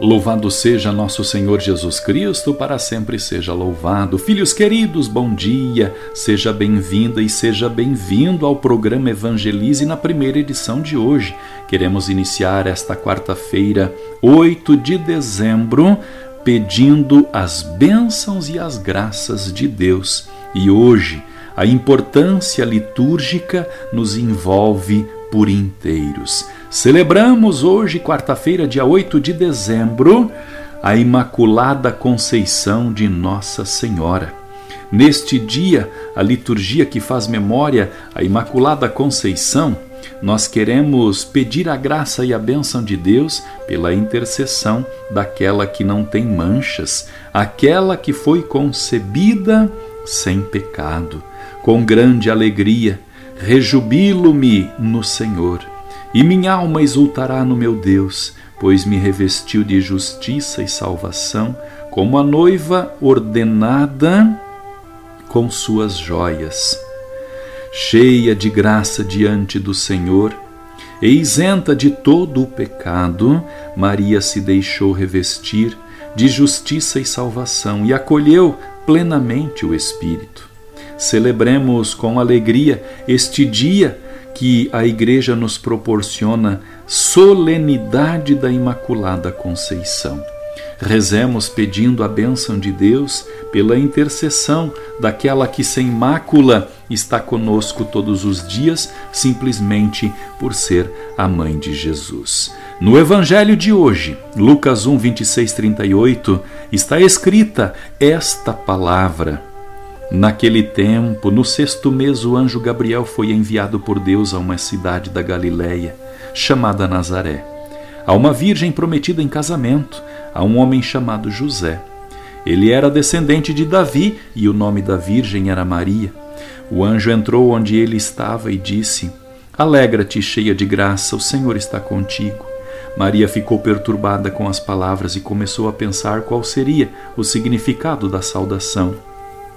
Louvado seja nosso Senhor Jesus Cristo, para sempre seja louvado. Filhos queridos, bom dia. Seja bem-vinda e seja bem-vindo ao programa Evangelize na primeira edição de hoje. Queremos iniciar esta quarta-feira, 8 de dezembro, pedindo as bênçãos e as graças de Deus. E hoje, a importância litúrgica nos envolve por inteiros. Celebramos hoje, quarta-feira, dia 8 de dezembro, a Imaculada Conceição de Nossa Senhora. Neste dia, a liturgia que faz memória à Imaculada Conceição, nós queremos pedir a graça e a bênção de Deus pela intercessão daquela que não tem manchas, aquela que foi concebida sem pecado. Com grande alegria, rejubilo-me no Senhor, e minha alma exultará no meu Deus, pois me revestiu de justiça e salvação, como a noiva ordenada com suas joias. Cheia de graça diante do Senhor, e isenta de todo o pecado, Maria se deixou revestir de justiça e salvação e acolheu plenamente o Espírito. Celebremos com alegria este dia que a Igreja nos proporciona solenidade da Imaculada Conceição. Rezemos pedindo a bênção de Deus pela intercessão daquela que sem mácula está conosco todos os dias, simplesmente por ser a mãe de Jesus. No Evangelho de hoje, Lucas 1, 26, 38, está escrita esta palavra. Naquele tempo, no sexto mês, o anjo Gabriel foi enviado por Deus a uma cidade da Galiléia, chamada Nazaré, a uma virgem prometida em casamento, a um homem chamado José. Ele era descendente de Davi e o nome da virgem era Maria. O anjo entrou onde ele estava e disse: Alegra-te, cheia de graça, o Senhor está contigo. Maria ficou perturbada com as palavras e começou a pensar qual seria o significado da saudação.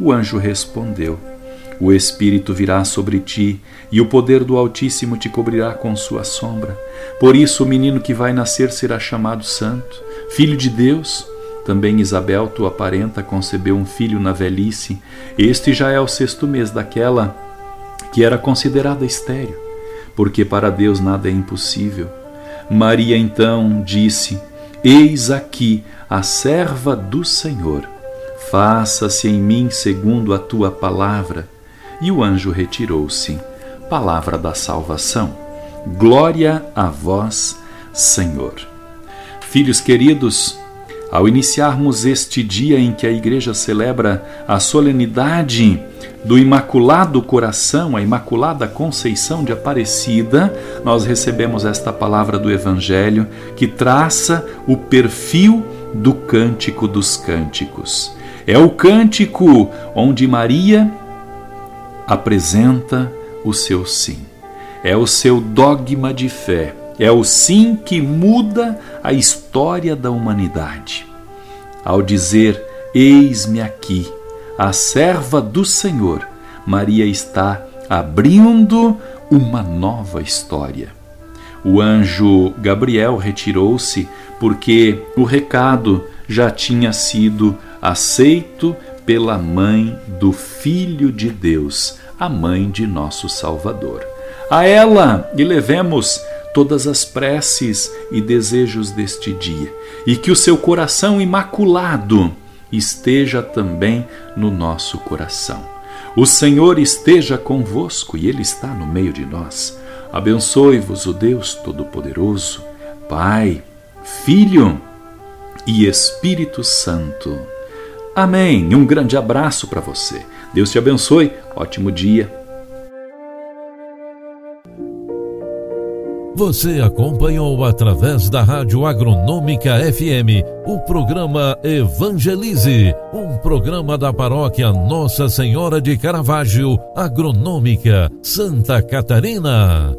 O anjo respondeu: O Espírito virá sobre ti, e o poder do Altíssimo te cobrirá com sua sombra. Por isso, o menino que vai nascer será chamado Santo, Filho de Deus. Também Isabel, tua parenta, concebeu um filho na velhice. Este já é o sexto mês daquela que era considerada estéril, porque para Deus nada é impossível. Maria então disse: Eis aqui a serva do Senhor Faça-se em mim segundo a tua palavra. E o anjo retirou-se. Palavra da salvação. Glória a vós, Senhor. Filhos queridos, ao iniciarmos este dia em que a Igreja celebra a solenidade do Imaculado Coração, a Imaculada Conceição de Aparecida, nós recebemos esta palavra do Evangelho que traça o perfil do Cântico dos Cânticos. É o cântico onde Maria apresenta o seu sim. É o seu dogma de fé. É o sim que muda a história da humanidade. Ao dizer: Eis-me aqui, a serva do Senhor, Maria está abrindo uma nova história. O anjo Gabriel retirou-se porque o recado já tinha sido aceito pela mãe do Filho de Deus, a mãe de nosso Salvador. A ela elevemos todas as preces e desejos deste dia, e que o seu coração imaculado esteja também no nosso coração. O Senhor esteja convosco e Ele está no meio de nós. Abençoe-vos o Deus Todo-Poderoso, Pai, Filho e Espírito Santo. Amém. Um grande abraço para você. Deus te abençoe. Ótimo dia. Você acompanhou através da Rádio Agronômica FM o programa Evangelize, um programa da paróquia Nossa Senhora de Caravaggio, Agronômica, Santa Catarina.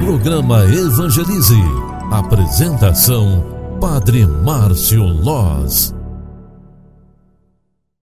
Programa Evangelize. Apresentação: Padre Márcio Loz.